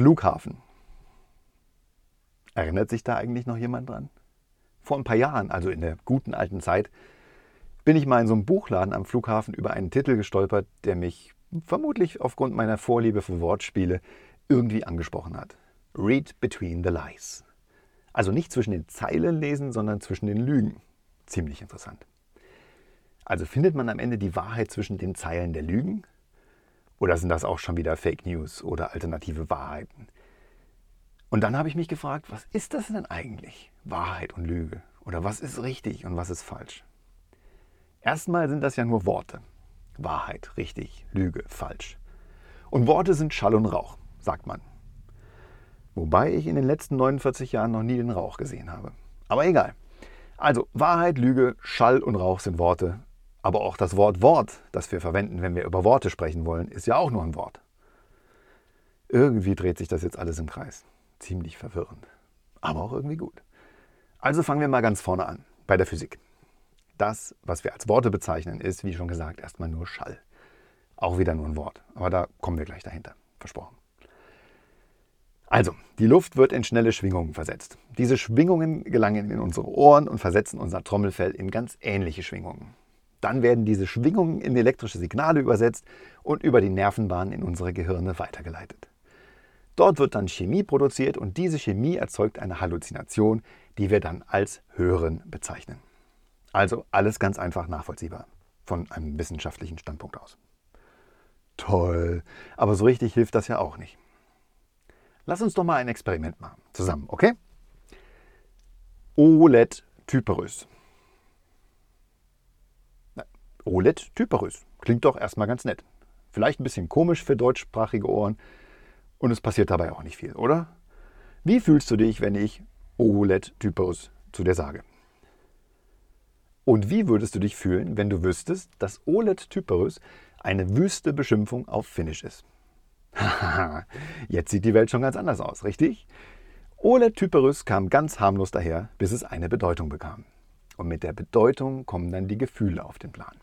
Flughafen. Erinnert sich da eigentlich noch jemand dran? Vor ein paar Jahren, also in der guten alten Zeit, bin ich mal in so einem Buchladen am Flughafen über einen Titel gestolpert, der mich vermutlich aufgrund meiner Vorliebe für Wortspiele irgendwie angesprochen hat. Read Between the Lies. Also nicht zwischen den Zeilen lesen, sondern zwischen den Lügen. Ziemlich interessant. Also findet man am Ende die Wahrheit zwischen den Zeilen der Lügen? Oder sind das auch schon wieder Fake News oder alternative Wahrheiten? Und dann habe ich mich gefragt, was ist das denn eigentlich? Wahrheit und Lüge? Oder was ist richtig und was ist falsch? Erstmal sind das ja nur Worte. Wahrheit, richtig, Lüge, falsch. Und Worte sind Schall und Rauch, sagt man. Wobei ich in den letzten 49 Jahren noch nie den Rauch gesehen habe. Aber egal. Also Wahrheit, Lüge, Schall und Rauch sind Worte. Aber auch das Wort Wort, das wir verwenden, wenn wir über Worte sprechen wollen, ist ja auch nur ein Wort. Irgendwie dreht sich das jetzt alles im Kreis. Ziemlich verwirrend. Aber auch irgendwie gut. Also fangen wir mal ganz vorne an, bei der Physik. Das, was wir als Worte bezeichnen, ist, wie schon gesagt, erstmal nur Schall. Auch wieder nur ein Wort. Aber da kommen wir gleich dahinter. Versprochen. Also, die Luft wird in schnelle Schwingungen versetzt. Diese Schwingungen gelangen in unsere Ohren und versetzen unser Trommelfell in ganz ähnliche Schwingungen. Dann werden diese Schwingungen in elektrische Signale übersetzt und über die Nervenbahnen in unsere Gehirne weitergeleitet. Dort wird dann Chemie produziert und diese Chemie erzeugt eine Halluzination, die wir dann als Hören bezeichnen. Also alles ganz einfach nachvollziehbar von einem wissenschaftlichen Standpunkt aus. Toll, aber so richtig hilft das ja auch nicht. Lass uns doch mal ein Experiment machen. Zusammen, okay? OLED Typerus. OLED Typerus. Klingt doch erstmal ganz nett. Vielleicht ein bisschen komisch für deutschsprachige Ohren und es passiert dabei auch nicht viel, oder? Wie fühlst du dich, wenn ich OLED Typerus zu dir sage? Und wie würdest du dich fühlen, wenn du wüsstest, dass OLED Typerus eine wüste Beschimpfung auf Finnisch ist? Jetzt sieht die Welt schon ganz anders aus, richtig? Ole Typerus kam ganz harmlos daher, bis es eine Bedeutung bekam. Und mit der Bedeutung kommen dann die Gefühle auf den Plan.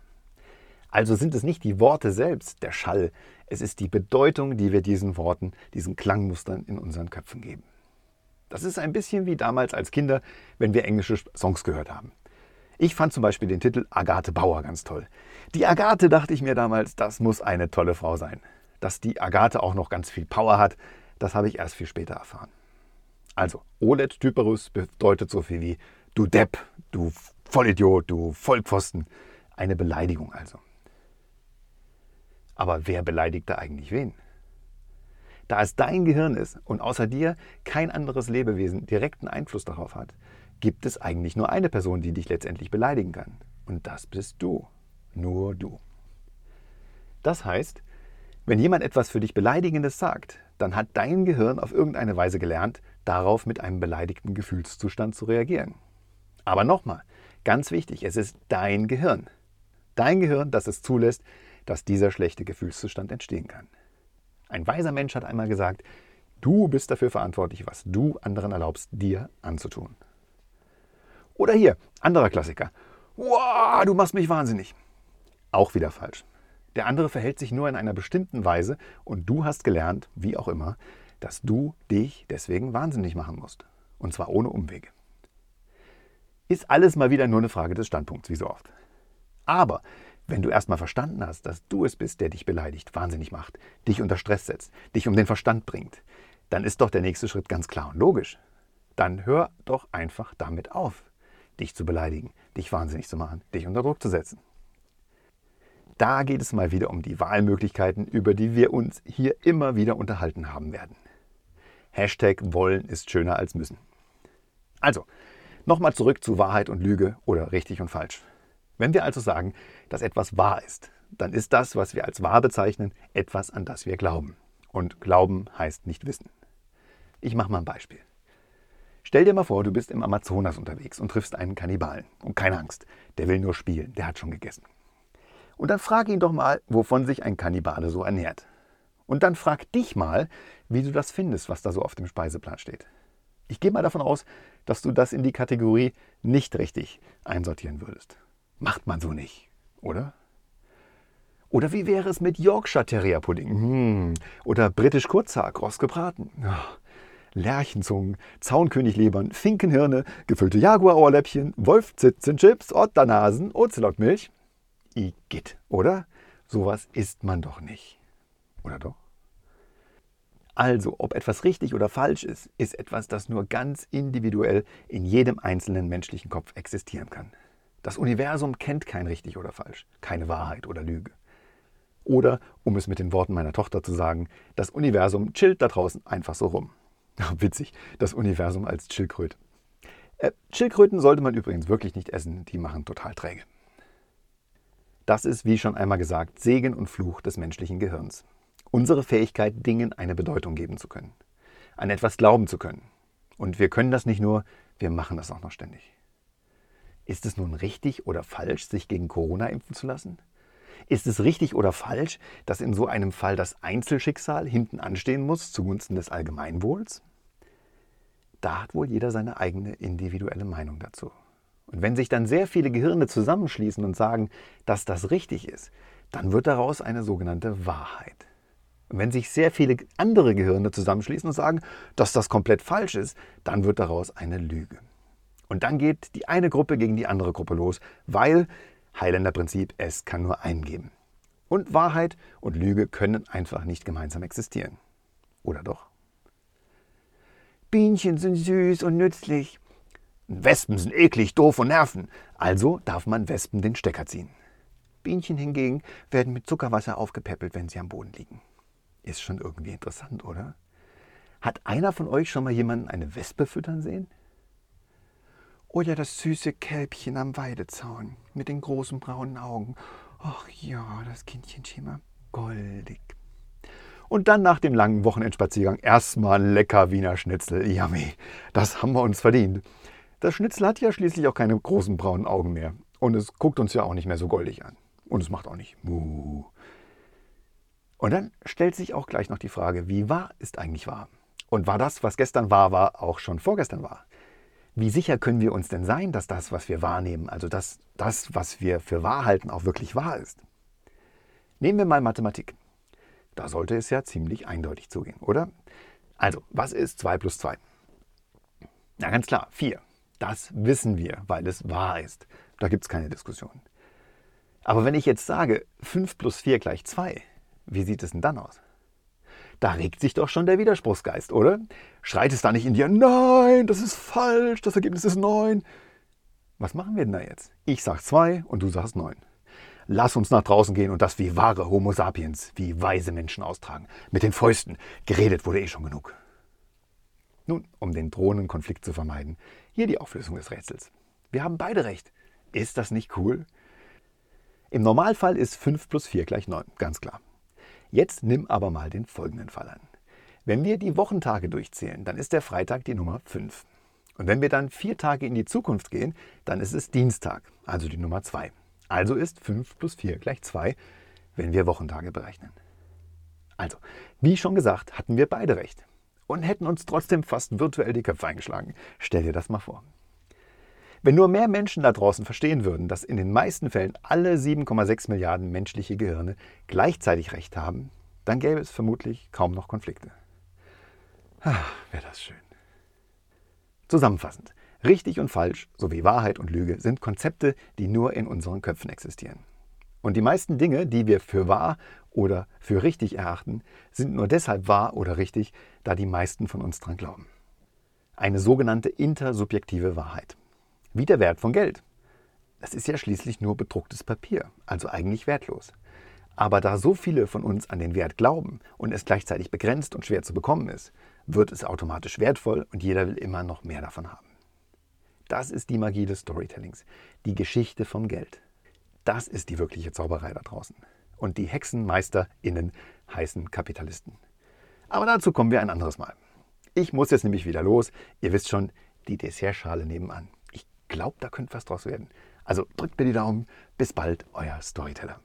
Also sind es nicht die Worte selbst, der Schall, es ist die Bedeutung, die wir diesen Worten, diesen Klangmustern in unseren Köpfen geben. Das ist ein bisschen wie damals als Kinder, wenn wir englische Songs gehört haben. Ich fand zum Beispiel den Titel Agathe Bauer ganz toll. Die Agathe dachte ich mir damals, das muss eine tolle Frau sein. Dass die Agathe auch noch ganz viel Power hat, das habe ich erst viel später erfahren. Also, OLED Typerus bedeutet so viel wie du Depp, du Vollidiot, du Vollpfosten. Eine Beleidigung also. Aber wer beleidigt da eigentlich wen? Da es dein Gehirn ist und außer dir kein anderes Lebewesen direkten Einfluss darauf hat, gibt es eigentlich nur eine Person, die dich letztendlich beleidigen kann. Und das bist du. Nur du. Das heißt, wenn jemand etwas für dich Beleidigendes sagt, dann hat dein Gehirn auf irgendeine Weise gelernt, darauf mit einem beleidigten Gefühlszustand zu reagieren. Aber nochmal, ganz wichtig, es ist dein Gehirn. Dein Gehirn, das es zulässt, dass dieser schlechte Gefühlszustand entstehen kann. Ein weiser Mensch hat einmal gesagt, du bist dafür verantwortlich, was du anderen erlaubst, dir anzutun. Oder hier, anderer Klassiker. Wow, du machst mich wahnsinnig. Auch wieder falsch. Der andere verhält sich nur in einer bestimmten Weise und du hast gelernt, wie auch immer, dass du dich deswegen wahnsinnig machen musst. Und zwar ohne Umwege. Ist alles mal wieder nur eine Frage des Standpunkts, wie so oft. Aber wenn du erstmal verstanden hast, dass du es bist, der dich beleidigt, wahnsinnig macht, dich unter Stress setzt, dich um den Verstand bringt, dann ist doch der nächste Schritt ganz klar und logisch. Dann hör doch einfach damit auf, dich zu beleidigen, dich wahnsinnig zu machen, dich unter Druck zu setzen. Da geht es mal wieder um die Wahlmöglichkeiten, über die wir uns hier immer wieder unterhalten haben werden. Hashtag wollen ist schöner als müssen. Also, nochmal zurück zu Wahrheit und Lüge oder richtig und falsch. Wenn wir also sagen, dass etwas wahr ist, dann ist das, was wir als wahr bezeichnen, etwas, an das wir glauben. Und glauben heißt nicht wissen. Ich mache mal ein Beispiel. Stell dir mal vor, du bist im Amazonas unterwegs und triffst einen Kannibalen. Und keine Angst, der will nur spielen, der hat schon gegessen. Und dann frag ihn doch mal, wovon sich ein Kannibale so ernährt. Und dann frag dich mal, wie du das findest, was da so auf dem Speiseplan steht. Ich gehe mal davon aus, dass du das in die Kategorie nicht richtig einsortieren würdest. Macht man so nicht, oder? Oder wie wäre es mit Yorkshire Terrier Pudding? Hm. Oder britisch Kurzhaar, kross gebraten. Oh. Lerchenzungen, Zaunkönigleber'n, Finkenhirne, gefüllte Jaguar-Ohrläppchen, Wolfzitzenchips, Otternasen, Ozelotmilch. Igitt, oder? Sowas isst man doch nicht. Oder doch? Also, ob etwas richtig oder falsch ist, ist etwas, das nur ganz individuell in jedem einzelnen menschlichen Kopf existieren kann. Das Universum kennt kein richtig oder falsch, keine Wahrheit oder Lüge. Oder, um es mit den Worten meiner Tochter zu sagen, das Universum chillt da draußen einfach so rum. Witzig, das Universum als Chillkröte. Äh, Schildkröten sollte man übrigens wirklich nicht essen, die machen total träge. Das ist, wie schon einmal gesagt, Segen und Fluch des menschlichen Gehirns. Unsere Fähigkeit, Dingen eine Bedeutung geben zu können, an etwas glauben zu können. Und wir können das nicht nur, wir machen das auch noch ständig. Ist es nun richtig oder falsch, sich gegen Corona impfen zu lassen? Ist es richtig oder falsch, dass in so einem Fall das Einzelschicksal hinten anstehen muss zugunsten des Allgemeinwohls? Da hat wohl jeder seine eigene individuelle Meinung dazu. Und wenn sich dann sehr viele Gehirne zusammenschließen und sagen, dass das richtig ist, dann wird daraus eine sogenannte Wahrheit. Und wenn sich sehr viele andere Gehirne zusammenschließen und sagen, dass das komplett falsch ist, dann wird daraus eine Lüge. Und dann geht die eine Gruppe gegen die andere Gruppe los, weil Highlander-Prinzip, es kann nur einen geben. Und Wahrheit und Lüge können einfach nicht gemeinsam existieren. Oder doch? Bienchen sind süß und nützlich. Wespen sind eklig, doof und nerven. Also darf man Wespen den Stecker ziehen. Bienchen hingegen werden mit Zuckerwasser aufgepäppelt, wenn sie am Boden liegen. Ist schon irgendwie interessant, oder? Hat einer von euch schon mal jemanden eine Wespe füttern sehen? Oder das süße Kälbchen am Weidezaun mit den großen braunen Augen. Ach ja, das Kindchen schimmer goldig. Und dann nach dem langen Wochenendspaziergang erstmal lecker Wiener Schnitzel. Yummy, das haben wir uns verdient. Das Schnitzel hat ja schließlich auch keine großen braunen Augen mehr. Und es guckt uns ja auch nicht mehr so goldig an. Und es macht auch nicht Muh. Und dann stellt sich auch gleich noch die Frage, wie wahr ist eigentlich wahr? Und war das, was gestern wahr war, auch schon vorgestern wahr? Wie sicher können wir uns denn sein, dass das, was wir wahrnehmen, also dass das, was wir für wahr halten, auch wirklich wahr ist? Nehmen wir mal Mathematik. Da sollte es ja ziemlich eindeutig zugehen, oder? Also, was ist 2 plus 2? Na ganz klar, 4. Das wissen wir, weil es wahr ist. Da gibt es keine Diskussion. Aber wenn ich jetzt sage, 5 plus 4 gleich 2, wie sieht es denn dann aus? Da regt sich doch schon der Widerspruchsgeist, oder? Schreit es da nicht in dir, nein, das ist falsch, das Ergebnis ist 9. Was machen wir denn da jetzt? Ich sag 2 und du sagst 9. Lass uns nach draußen gehen und das wie wahre Homo sapiens, wie weise Menschen austragen. Mit den Fäusten. Geredet wurde eh schon genug. Nun, um den drohenden Konflikt zu vermeiden, hier die Auflösung des Rätsels. Wir haben beide recht. Ist das nicht cool? Im Normalfall ist 5 plus 4 gleich 9, ganz klar. Jetzt nimm aber mal den folgenden Fall an. Wenn wir die Wochentage durchzählen, dann ist der Freitag die Nummer 5. Und wenn wir dann vier Tage in die Zukunft gehen, dann ist es Dienstag, also die Nummer 2. Also ist 5 plus 4 gleich 2, wenn wir Wochentage berechnen. Also, wie schon gesagt, hatten wir beide recht und hätten uns trotzdem fast virtuell die Köpfe eingeschlagen. Stell dir das mal vor. Wenn nur mehr Menschen da draußen verstehen würden, dass in den meisten Fällen alle 7,6 Milliarden menschliche Gehirne gleichzeitig recht haben, dann gäbe es vermutlich kaum noch Konflikte. Wäre das schön. Zusammenfassend. Richtig und falsch sowie Wahrheit und Lüge sind Konzepte, die nur in unseren Köpfen existieren. Und die meisten Dinge, die wir für wahr oder für richtig erachten, sind nur deshalb wahr oder richtig, da die meisten von uns dran glauben. Eine sogenannte intersubjektive Wahrheit wie der Wert von Geld. Es ist ja schließlich nur bedrucktes Papier, also eigentlich wertlos. Aber da so viele von uns an den Wert glauben und es gleichzeitig begrenzt und schwer zu bekommen ist, wird es automatisch wertvoll und jeder will immer noch mehr davon haben. Das ist die Magie des Storytellings, die Geschichte vom Geld. Das ist die wirkliche Zauberei da draußen. Und die HexenmeisterInnen heißen Kapitalisten. Aber dazu kommen wir ein anderes Mal. Ich muss jetzt nämlich wieder los. Ihr wisst schon, die Dessertschale nebenan glaubt, da könnte was draus werden. Also drückt mir die Daumen. Bis bald, euer Storyteller.